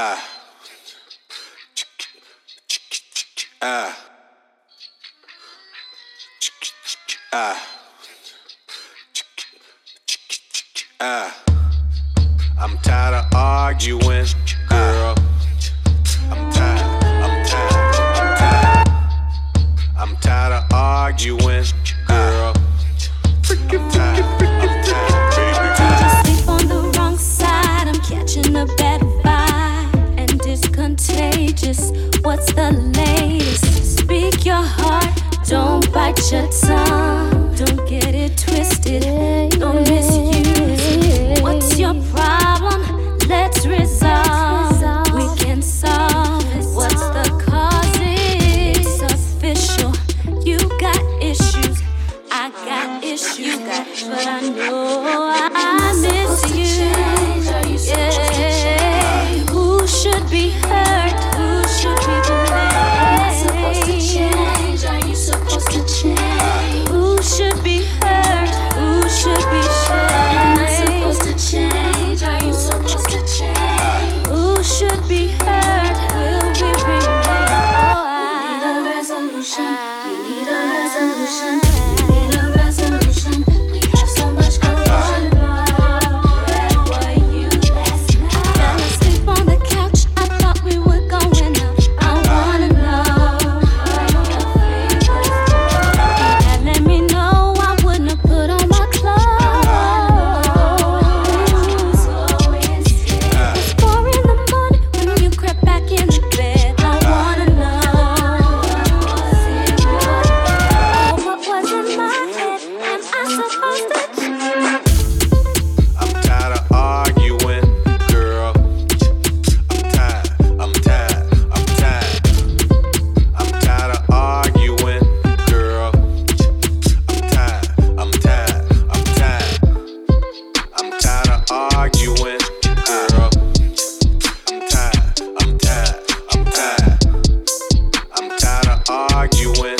Ah. Ah. Ah. Ah. I'm tired of arguing, girl. I'm tired, I'm tired, I'm tired. I'm tired of arguing, girl. I'm tired. Shut up. Don't get it twisted. Don't misuse. What's your problem? Let's resolve. We can solve it. What's the cause? It's official. You got issues. I got issues. But I know I miss you. passion. you win.